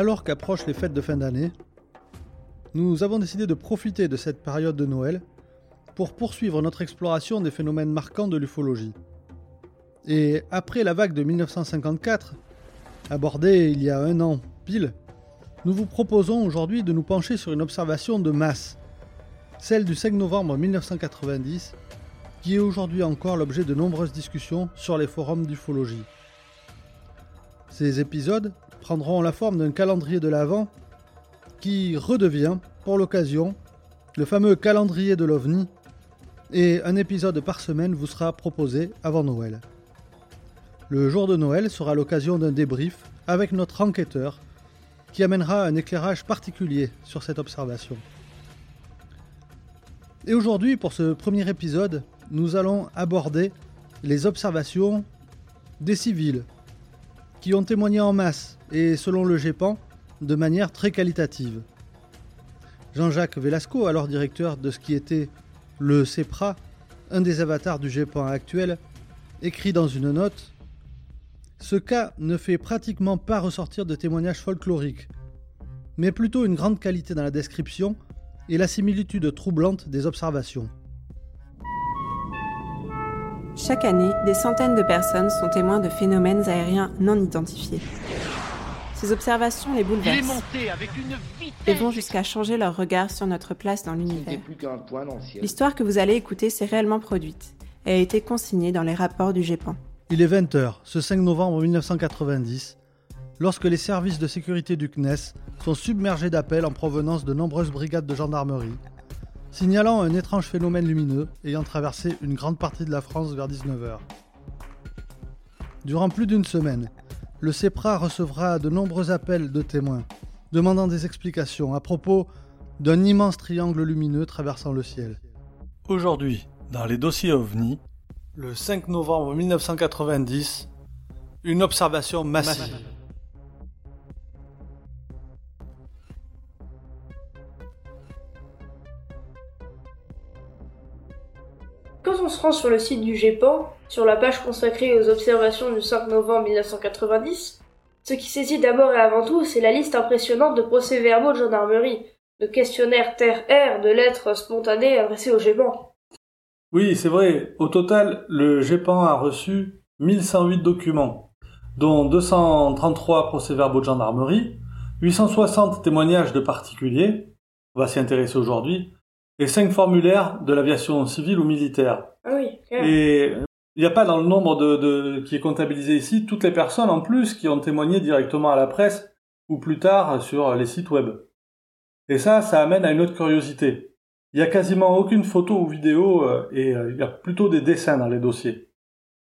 Alors qu'approchent les fêtes de fin d'année, nous avons décidé de profiter de cette période de Noël pour poursuivre notre exploration des phénomènes marquants de l'ufologie. Et après la vague de 1954, abordée il y a un an pile, nous vous proposons aujourd'hui de nous pencher sur une observation de masse, celle du 5 novembre 1990, qui est aujourd'hui encore l'objet de nombreuses discussions sur les forums d'ufologie. Ces épisodes prendront la forme d'un calendrier de l'Avent qui redevient, pour l'occasion, le fameux calendrier de l'OVNI, et un épisode par semaine vous sera proposé avant Noël. Le jour de Noël sera l'occasion d'un débrief avec notre enquêteur qui amènera un éclairage particulier sur cette observation. Et aujourd'hui, pour ce premier épisode, nous allons aborder les observations des civils qui ont témoigné en masse et selon le GEPAN de manière très qualitative. Jean-Jacques Velasco, alors directeur de ce qui était le CEPRA, un des avatars du GEPAN actuel, écrit dans une note Ce cas ne fait pratiquement pas ressortir de témoignages folkloriques, mais plutôt une grande qualité dans la description et la similitude troublante des observations. Chaque année, des centaines de personnes sont témoins de phénomènes aériens non identifiés. Ces observations les bouleversent et vont jusqu'à changer leur regard sur notre place dans l'univers. L'histoire que vous allez écouter s'est réellement produite et a été consignée dans les rapports du GEPAN. Il est 20h, ce 5 novembre 1990, lorsque les services de sécurité du CNES sont submergés d'appels en provenance de nombreuses brigades de gendarmerie, signalant un étrange phénomène lumineux ayant traversé une grande partie de la France vers 19h. Durant plus d'une semaine, le CEPRA recevra de nombreux appels de témoins, demandant des explications à propos d'un immense triangle lumineux traversant le ciel. Aujourd'hui, dans les dossiers OVNI, le 5 novembre 1990, une observation massive. Quand on se rend sur le site du GEPAN, sur la page consacrée aux observations du 5 novembre 1990, ce qui saisit d'abord et avant tout, c'est la liste impressionnante de procès-verbaux de gendarmerie, de questionnaires terre-air, de lettres spontanées adressées au GEPAN. Oui, c'est vrai. Au total, le GEPAN a reçu 1108 documents, dont 233 procès-verbaux de gendarmerie, 860 témoignages de particuliers, on va s'y intéresser aujourd'hui, et cinq formulaires de l'aviation civile ou militaire. Ah oui, Et il n'y a pas dans le nombre de, qui est comptabilisé ici toutes les personnes en plus qui ont témoigné directement à la presse ou plus tard sur les sites web. Et ça, ça amène à une autre curiosité. Il n'y a quasiment aucune photo ou vidéo euh, et euh, il y a plutôt des dessins dans les dossiers.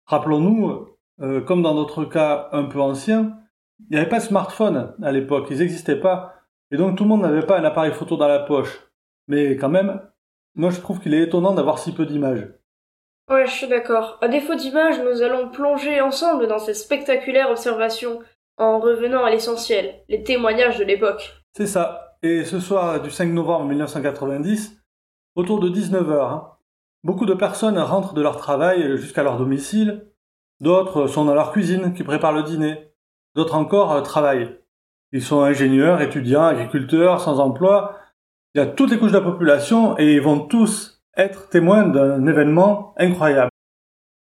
Rappelons-nous, euh, comme dans notre cas un peu ancien, il n'y avait pas de smartphone à l'époque, ils n'existaient pas. Et donc tout le monde n'avait pas un appareil photo dans la poche. Mais quand même, moi je trouve qu'il est étonnant d'avoir si peu d'images. Ouais, je suis d'accord. À défaut d'images, nous allons plonger ensemble dans cette spectaculaire observation en revenant à l'essentiel, les témoignages de l'époque. C'est ça. Et ce soir du 5 novembre 1990, autour de 19h, hein, beaucoup de personnes rentrent de leur travail jusqu'à leur domicile, d'autres sont dans leur cuisine qui préparent le dîner, d'autres encore euh, travaillent. Ils sont ingénieurs, étudiants, agriculteurs, sans emploi, il y a toutes les couches de la population et ils vont tous être témoins d'un événement incroyable.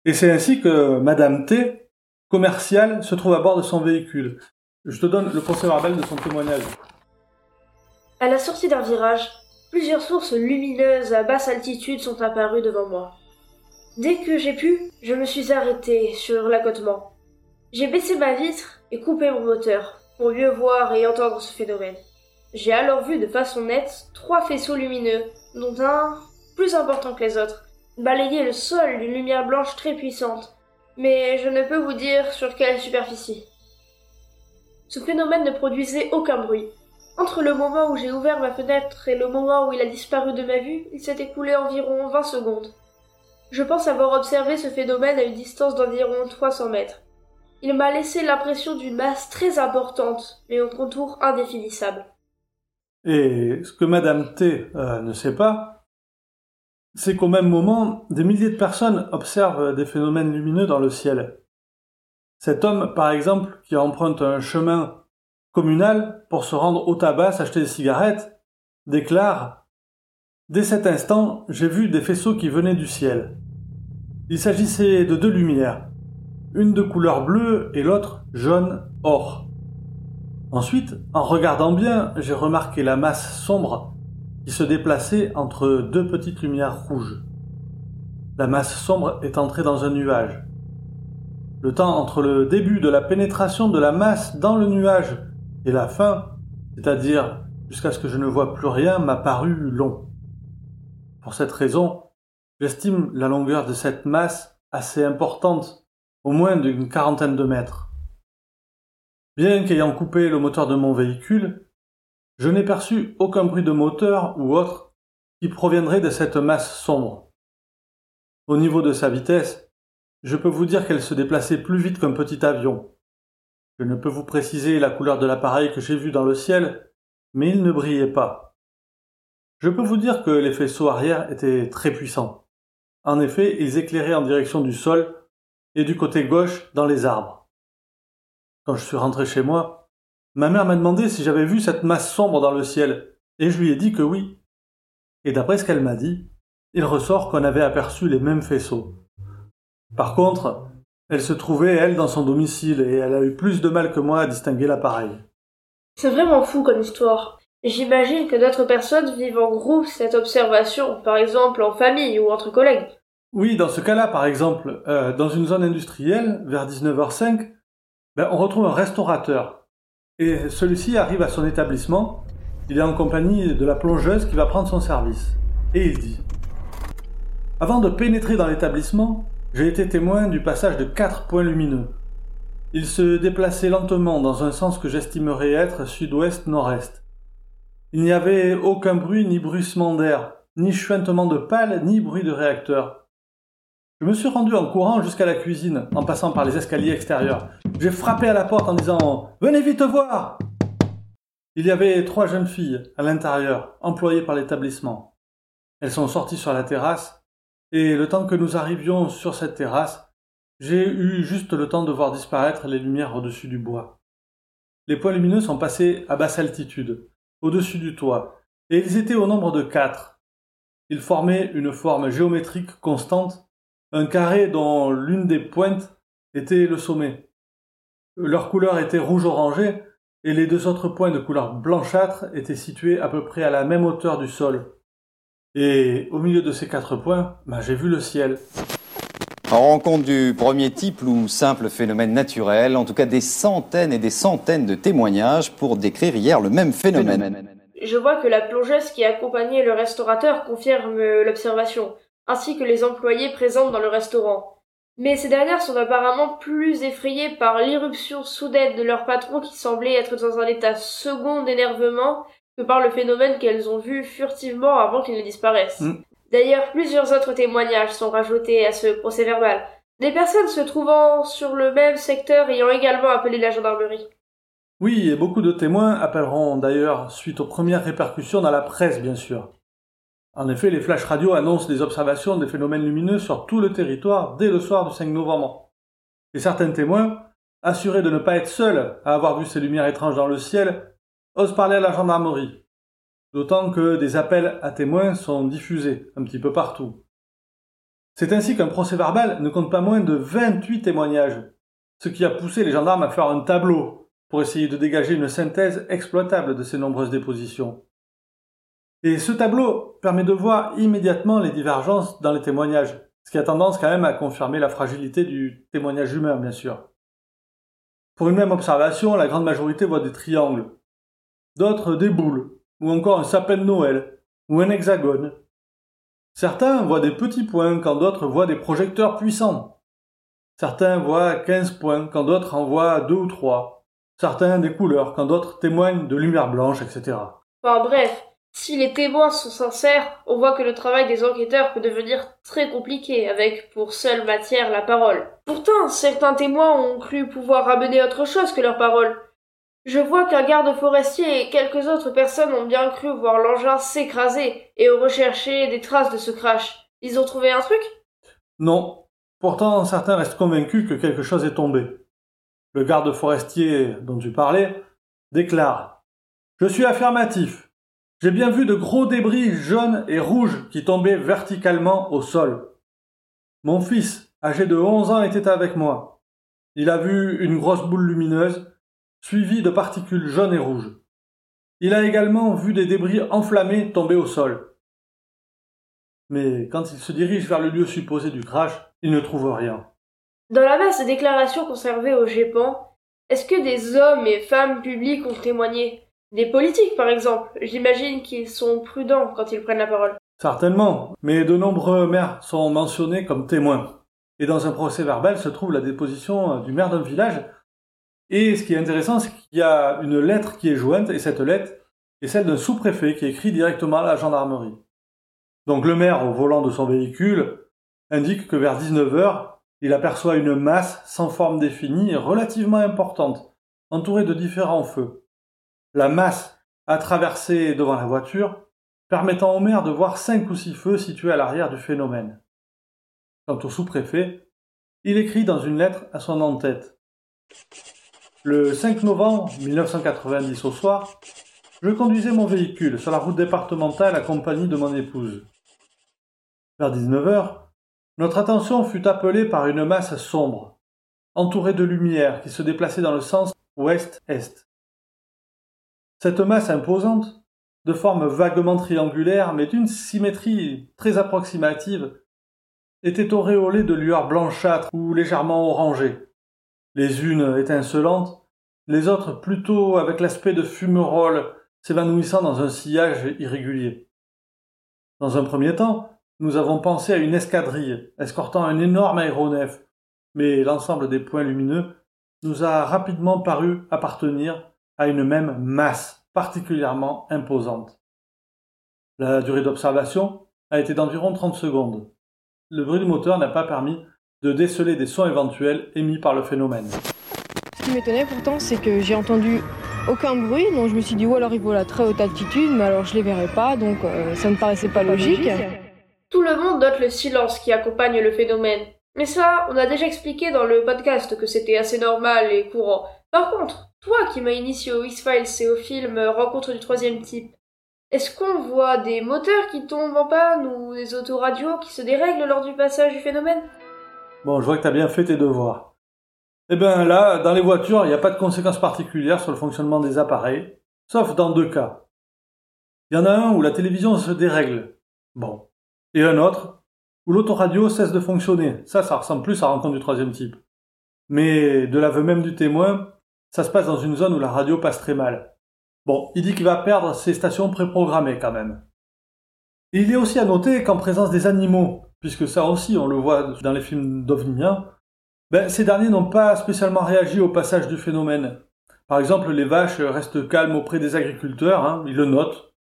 Et c'est ainsi que Madame T, commerciale, se trouve à bord de son véhicule. Je te donne le procès verbal de son témoignage. À la sortie d'un virage, plusieurs sources lumineuses à basse altitude sont apparues devant moi. Dès que j'ai pu, je me suis arrêté sur l'accotement. J'ai baissé ma vitre et coupé mon moteur pour mieux voir et entendre ce phénomène. J'ai alors vu de façon nette trois faisceaux lumineux, dont un, plus important que les autres, balayer le sol d'une lumière blanche très puissante, mais je ne peux vous dire sur quelle superficie. Ce phénomène ne produisait aucun bruit. Entre le moment où j'ai ouvert ma fenêtre et le moment où il a disparu de ma vue, il s'est écoulé environ 20 secondes. Je pense avoir observé ce phénomène à une distance d'environ 300 mètres. Il m'a laissé l'impression d'une masse très importante, mais au contour indéfinissable. Et ce que Madame T euh, ne sait pas, c'est qu'au même moment, des milliers de personnes observent des phénomènes lumineux dans le ciel. Cet homme, par exemple, qui emprunte un chemin communal pour se rendre au tabac s'acheter des cigarettes, déclare Dès cet instant, j'ai vu des faisceaux qui venaient du ciel. Il s'agissait de deux lumières, une de couleur bleue et l'autre jaune or. Ensuite, en regardant bien, j'ai remarqué la masse sombre qui se déplaçait entre deux petites lumières rouges. La masse sombre est entrée dans un nuage. Le temps entre le début de la pénétration de la masse dans le nuage et la fin, c'est-à-dire jusqu'à ce que je ne vois plus rien, m'a paru long. Pour cette raison, j'estime la longueur de cette masse assez importante, au moins d'une quarantaine de mètres. Bien qu'ayant coupé le moteur de mon véhicule, je n'ai perçu aucun bruit de moteur ou autre qui proviendrait de cette masse sombre. Au niveau de sa vitesse, je peux vous dire qu'elle se déplaçait plus vite qu'un petit avion. Je ne peux vous préciser la couleur de l'appareil que j'ai vu dans le ciel, mais il ne brillait pas. Je peux vous dire que les faisceaux arrière étaient très puissants. En effet, ils éclairaient en direction du sol et du côté gauche dans les arbres. Quand je suis rentré chez moi, ma mère m'a demandé si j'avais vu cette masse sombre dans le ciel, et je lui ai dit que oui. Et d'après ce qu'elle m'a dit, il ressort qu'on avait aperçu les mêmes faisceaux. Par contre, elle se trouvait, elle, dans son domicile, et elle a eu plus de mal que moi à distinguer l'appareil. C'est vraiment fou comme histoire. J'imagine que d'autres personnes vivent en groupe cette observation, par exemple en famille ou entre collègues. Oui, dans ce cas-là, par exemple, euh, dans une zone industrielle, vers 19h05, ben, on retrouve un restaurateur. Et celui-ci arrive à son établissement, il est en compagnie de la plongeuse qui va prendre son service. Et il dit Avant de pénétrer dans l'établissement, j'ai été témoin du passage de quatre points lumineux. Ils se déplaçaient lentement dans un sens que j'estimerais être sud-ouest-nord-est. Il n'y avait aucun bruit ni bruissement d'air, ni chuintement de pales, ni bruit de réacteur. Je me suis rendu en courant jusqu'à la cuisine, en passant par les escaliers extérieurs. J'ai frappé à la porte en disant Venez vite voir Il y avait trois jeunes filles à l'intérieur, employées par l'établissement. Elles sont sorties sur la terrasse et le temps que nous arrivions sur cette terrasse, j'ai eu juste le temps de voir disparaître les lumières au-dessus du bois. Les points lumineux sont passés à basse altitude, au-dessus du toit, et ils étaient au nombre de quatre. Ils formaient une forme géométrique constante, un carré dont l'une des pointes était le sommet. Leur couleur était rouge-orangé, et les deux autres points de couleur blanchâtre étaient situés à peu près à la même hauteur du sol. Et au milieu de ces quatre points, bah, j'ai vu le ciel. En rencontre du premier type ou simple phénomène naturel, en tout cas des centaines et des centaines de témoignages pour décrire hier le même phénomène. Je vois que la plongeuse qui accompagnait le restaurateur confirme l'observation, ainsi que les employés présents dans le restaurant. Mais ces dernières sont apparemment plus effrayées par l'irruption soudaine de leur patron qui semblait être dans un état second d'énervement que par le phénomène qu'elles ont vu furtivement avant qu'il ne disparaisse. Mm. D'ailleurs, plusieurs autres témoignages sont rajoutés à ce procès verbal. Des personnes se trouvant sur le même secteur ayant également appelé la gendarmerie. Oui, et beaucoup de témoins appelleront d'ailleurs suite aux premières répercussions dans la presse, bien sûr. En effet, les flashs radio annoncent des observations des phénomènes lumineux sur tout le territoire dès le soir du 5 novembre. Et certains témoins, assurés de ne pas être seuls à avoir vu ces lumières étranges dans le ciel, ose parler à la gendarmerie. D'autant que des appels à témoins sont diffusés un petit peu partout. C'est ainsi qu'un procès verbal ne compte pas moins de 28 témoignages, ce qui a poussé les gendarmes à faire un tableau pour essayer de dégager une synthèse exploitable de ces nombreuses dépositions. Et ce tableau permet de voir immédiatement les divergences dans les témoignages, ce qui a tendance quand même à confirmer la fragilité du témoignage humain, bien sûr. Pour une même observation, la grande majorité voit des triangles, d'autres des boules, ou encore un sapin de Noël, ou un hexagone. Certains voient des petits points quand d'autres voient des projecteurs puissants. Certains voient 15 points quand d'autres en voient 2 ou 3. Certains des couleurs quand d'autres témoignent de lumière blanche, etc. Enfin bref, si les témoins sont sincères, on voit que le travail des enquêteurs peut devenir très compliqué avec pour seule matière la parole. Pourtant, certains témoins ont cru pouvoir amener autre chose que leur parole. Je vois qu'un garde forestier et quelques autres personnes ont bien cru voir l'engin s'écraser et ont recherché des traces de ce crash. Ils ont trouvé un truc? Non. Pourtant, certains restent convaincus que quelque chose est tombé. Le garde forestier dont tu parlais déclare Je suis affirmatif. J'ai bien vu de gros débris jaunes et rouges qui tombaient verticalement au sol. Mon fils, âgé de 11 ans, était avec moi. Il a vu une grosse boule lumineuse, suivie de particules jaunes et rouges. Il a également vu des débris enflammés tomber au sol. Mais quand il se dirige vers le lieu supposé du crash, il ne trouve rien. Dans la masse de déclarations conservées au GEPAN, est-ce que des hommes et femmes publics ont témoigné? Des politiques, par exemple. J'imagine qu'ils sont prudents quand ils prennent la parole. Certainement, mais de nombreux maires sont mentionnés comme témoins. Et dans un procès verbal se trouve la déposition du maire d'un village et ce qui est intéressant, c'est qu'il y a une lettre qui est jointe, et cette lettre est celle d'un sous-préfet qui écrit directement à la gendarmerie. Donc le maire, au volant de son véhicule, indique que vers 19h, il aperçoit une masse sans forme définie et relativement importante, entourée de différents feux. La masse a traversé devant la voiture, permettant au maire de voir cinq ou six feux situés à l'arrière du phénomène. Quant au sous-préfet, il écrit dans une lettre à son en-tête le 5 novembre 1990 au soir, je conduisais mon véhicule sur la route départementale accompagné de mon épouse. Vers 19h, notre attention fut appelée par une masse sombre, entourée de lumière qui se déplaçait dans le sens ouest-est. Cette masse imposante, de forme vaguement triangulaire mais d'une symétrie très approximative, était auréolée de lueurs blanchâtres ou légèrement orangées les unes étincelantes, les autres plutôt avec l'aspect de fumerolles s'évanouissant dans un sillage irrégulier. Dans un premier temps, nous avons pensé à une escadrille escortant un énorme aéronef, mais l'ensemble des points lumineux nous a rapidement paru appartenir à une même masse particulièrement imposante. La durée d'observation a été d'environ 30 secondes. Le bruit du moteur n'a pas permis de déceler des sons éventuels émis par le phénomène. Ce qui m'étonnait pourtant, c'est que j'ai entendu aucun bruit, donc je me suis dit, ou alors il vole à très haute altitude, mais alors je les verrai pas, donc euh, ça ne paraissait pas logique. Tout le monde note le silence qui accompagne le phénomène. Mais ça, on a déjà expliqué dans le podcast que c'était assez normal et courant. Par contre, toi qui m'as initié au X-Files et au film Rencontre du troisième type, est-ce qu'on voit des moteurs qui tombent en panne ou des autoradios qui se dérèglent lors du passage du phénomène? Bon, je vois que tu as bien fait tes devoirs. Eh bien là, dans les voitures, il n'y a pas de conséquences particulières sur le fonctionnement des appareils, sauf dans deux cas. Il y en a un où la télévision se dérègle. Bon. Et un autre où l'autoradio cesse de fonctionner. Ça, ça ressemble plus à rencontre du troisième type. Mais de l'aveu même du témoin, ça se passe dans une zone où la radio passe très mal. Bon, il dit qu'il va perdre ses stations préprogrammées quand même. il est aussi à noter qu'en présence des animaux, puisque ça aussi on le voit dans les films d'OVNI, ben, ces derniers n'ont pas spécialement réagi au passage du phénomène. Par exemple, les vaches restent calmes auprès des agriculteurs, hein, ils le notent,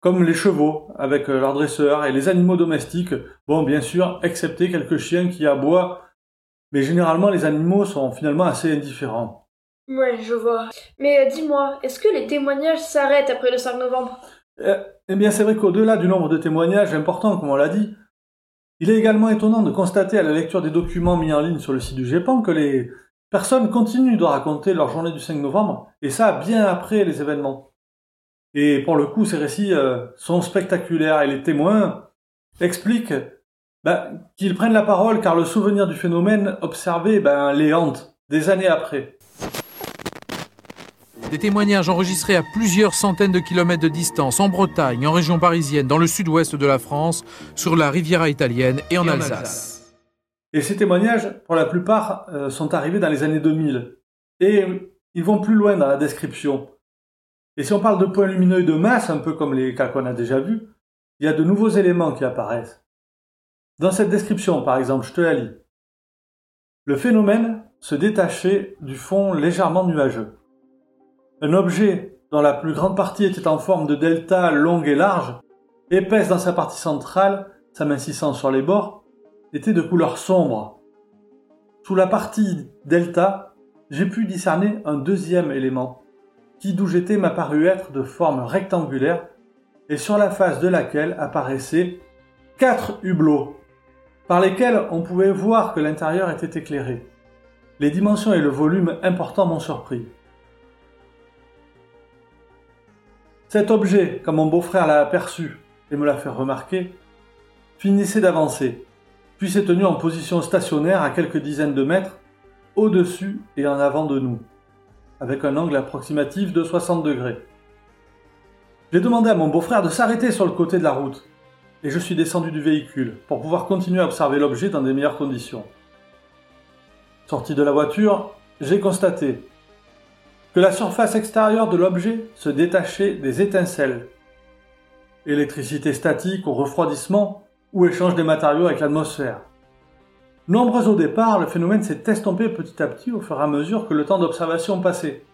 comme les chevaux avec leurs dresseurs et les animaux domestiques, bon bien sûr, excepté quelques chiens qui aboient, mais généralement les animaux sont finalement assez indifférents. Ouais, je vois. Mais euh, dis-moi, est-ce que les témoignages s'arrêtent après le 5 novembre? Eh, eh bien, c'est vrai qu'au-delà du nombre de témoignages importants, comme on l'a dit, il est également étonnant de constater à la lecture des documents mis en ligne sur le site du GEPAN que les personnes continuent de raconter leur journée du 5 novembre, et ça bien après les événements. Et pour le coup, ces récits euh, sont spectaculaires et les témoins expliquent ben, qu'ils prennent la parole car le souvenir du phénomène observé ben, les hante des années après. Des témoignages enregistrés à plusieurs centaines de kilomètres de distance, en Bretagne, en région parisienne, dans le sud-ouest de la France, sur la Riviera italienne et en, Alsace. Et ces témoignages, pour la plupart, euh, sont arrivés dans les années 2000. Et ils vont plus loin dans la description. Et si on parle de points lumineux et de masse, un peu comme les cas qu'on a déjà vus, il y a de nouveaux éléments qui apparaissent. Dans cette description, par exemple, je te la lis. Le phénomène se détachait du fond légèrement nuageux. Un objet dont la plus grande partie était en forme de delta longue et large, épaisse dans sa partie centrale, s'amincissant sur les bords, était de couleur sombre. Sous la partie delta, j'ai pu discerner un deuxième élément, qui d'où j'étais m'a paru être de forme rectangulaire et sur la face de laquelle apparaissaient quatre hublots, par lesquels on pouvait voir que l'intérieur était éclairé. Les dimensions et le volume importants m'ont surpris. Cet objet, comme mon beau-frère l'a aperçu et me l'a fait remarquer, finissait d'avancer, puis s'est tenu en position stationnaire à quelques dizaines de mètres, au-dessus et en avant de nous, avec un angle approximatif de 60 degrés. J'ai demandé à mon beau-frère de s'arrêter sur le côté de la route, et je suis descendu du véhicule pour pouvoir continuer à observer l'objet dans des meilleures conditions. Sorti de la voiture, j'ai constaté que la surface extérieure de l'objet se détachait des étincelles. Électricité statique ou refroidissement ou échange des matériaux avec l'atmosphère. Nombreux au départ, le phénomène s'est estompé petit à petit au fur et à mesure que le temps d'observation passait.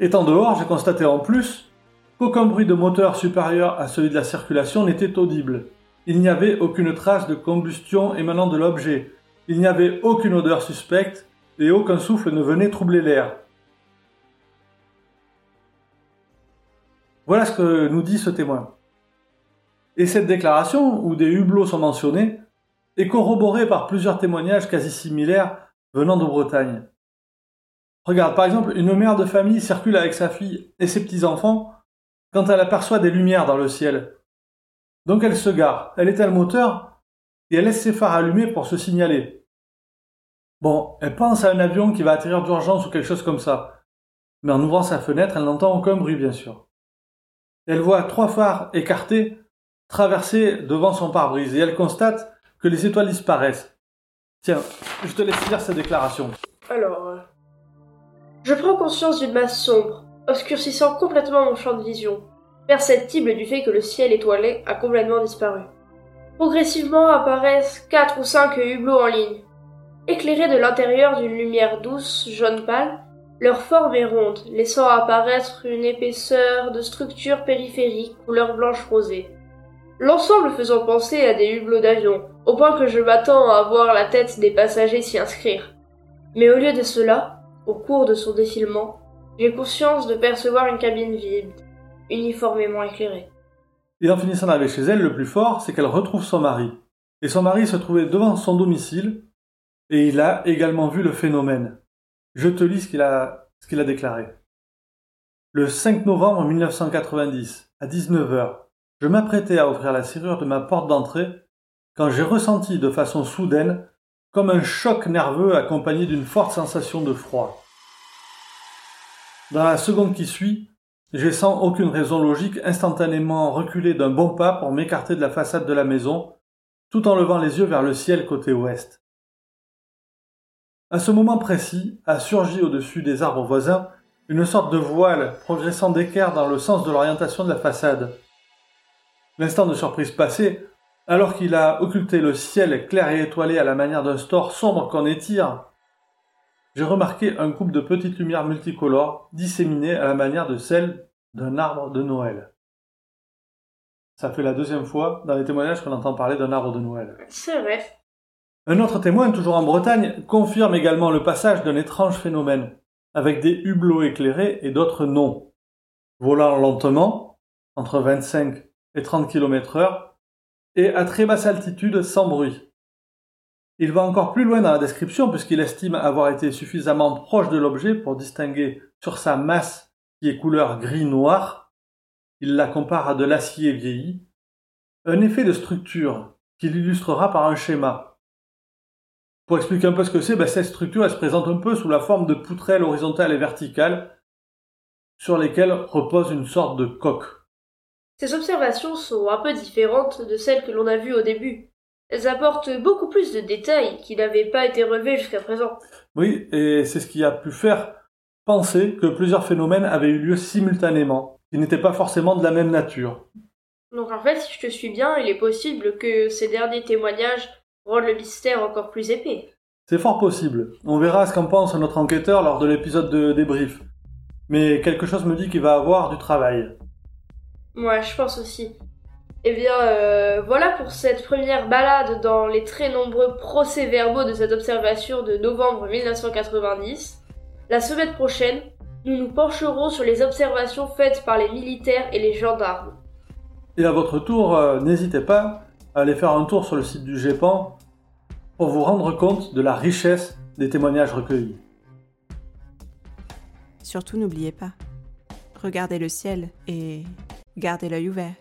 Étant dehors, j'ai constaté en plus qu'aucun bruit de moteur supérieur à celui de la circulation n'était audible. Il n'y avait aucune trace de combustion émanant de l'objet. Il n'y avait aucune odeur suspecte et aucun souffle ne venait troubler l'air. Voilà ce que nous dit ce témoin. Et cette déclaration, où des hublots sont mentionnés, est corroborée par plusieurs témoignages quasi similaires venant de Bretagne. Regarde, par exemple, une mère de famille circule avec sa fille et ses petits-enfants quand elle aperçoit des lumières dans le ciel. Donc elle se gare, elle éteint le moteur et elle laisse ses phares allumés pour se signaler. Bon, elle pense à un avion qui va atterrir d'urgence ou quelque chose comme ça. Mais en ouvrant sa fenêtre, elle n'entend aucun bruit, bien sûr. Elle voit trois phares écartés traverser devant son pare-brise et elle constate que les étoiles disparaissent. Tiens, je te laisse lire cette déclaration. Alors, euh, je prends conscience d'une masse sombre obscurcissant complètement mon champ de vision, perceptible du fait que le ciel étoilé a complètement disparu. Progressivement apparaissent quatre ou cinq hublots en ligne. Éclairés de l'intérieur d'une lumière douce, jaune pâle, leur forme est ronde, laissant apparaître une épaisseur de structure périphérique couleur blanche rosée. L'ensemble faisant penser à des hublots d'avion, au point que je m'attends à voir la tête des passagers s'y inscrire. Mais au lieu de cela, au cours de son défilement, j'ai conscience de percevoir une cabine vide, uniformément éclairée. Et en finissant d'arriver chez elle, le plus fort, c'est qu'elle retrouve son mari. Et son mari se trouvait devant son domicile, et il a également vu le phénomène. Je te lis ce qu'il a, déclaré. Le 5 novembre 1990, à 19h, je m'apprêtais à ouvrir la serrure de ma porte d'entrée quand j'ai ressenti de façon soudaine comme un choc nerveux accompagné d'une forte sensation de froid. Dans la seconde qui suit, j'ai sans aucune raison logique instantanément reculé d'un bon pas pour m'écarter de la façade de la maison, tout en levant les yeux vers le ciel côté ouest. À ce moment précis, a surgi au-dessus des arbres voisins une sorte de voile progressant d'équerre dans le sens de l'orientation de la façade. L'instant de surprise passé, alors qu'il a occulté le ciel clair et étoilé à la manière d'un store sombre qu'on étire, j'ai remarqué un couple de petites lumières multicolores disséminées à la manière de celles d'un arbre de Noël. Ça fait la deuxième fois dans les témoignages qu'on entend parler d'un arbre de Noël. C'est vrai. Un autre témoin, toujours en Bretagne, confirme également le passage d'un étrange phénomène, avec des hublots éclairés et d'autres non. Volant lentement, entre 25 et 30 km heure, et à très basse altitude sans bruit. Il va encore plus loin dans la description puisqu'il estime avoir été suffisamment proche de l'objet pour distinguer sur sa masse qui est couleur gris-noir, il la compare à de l'acier vieilli, un effet de structure qu'il illustrera par un schéma. Pour expliquer un peu ce que c'est, ben, cette structure elle se présente un peu sous la forme de poutrelles horizontales et verticales sur lesquelles repose une sorte de coque. Ces observations sont un peu différentes de celles que l'on a vues au début. Elles apportent beaucoup plus de détails qui n'avaient pas été relevés jusqu'à présent. Oui, et c'est ce qui a pu faire penser que plusieurs phénomènes avaient eu lieu simultanément, qui n'étaient pas forcément de la même nature. Donc en fait, si je te suis bien, il est possible que ces derniers témoignages rendent le mystère encore plus épais. C'est fort possible. On verra ce qu'en pense notre enquêteur lors de l'épisode de débrief. Mais quelque chose me dit qu'il va avoir du travail. Moi, je pense aussi. Eh bien, euh, voilà pour cette première balade dans les très nombreux procès-verbaux de cette observation de novembre 1990. La semaine prochaine, nous nous pencherons sur les observations faites par les militaires et les gendarmes. Et à votre tour, euh, n'hésitez pas à aller faire un tour sur le site du GEPAN pour vous rendre compte de la richesse des témoignages recueillis. Surtout n'oubliez pas, regardez le ciel et gardez l'œil ouvert.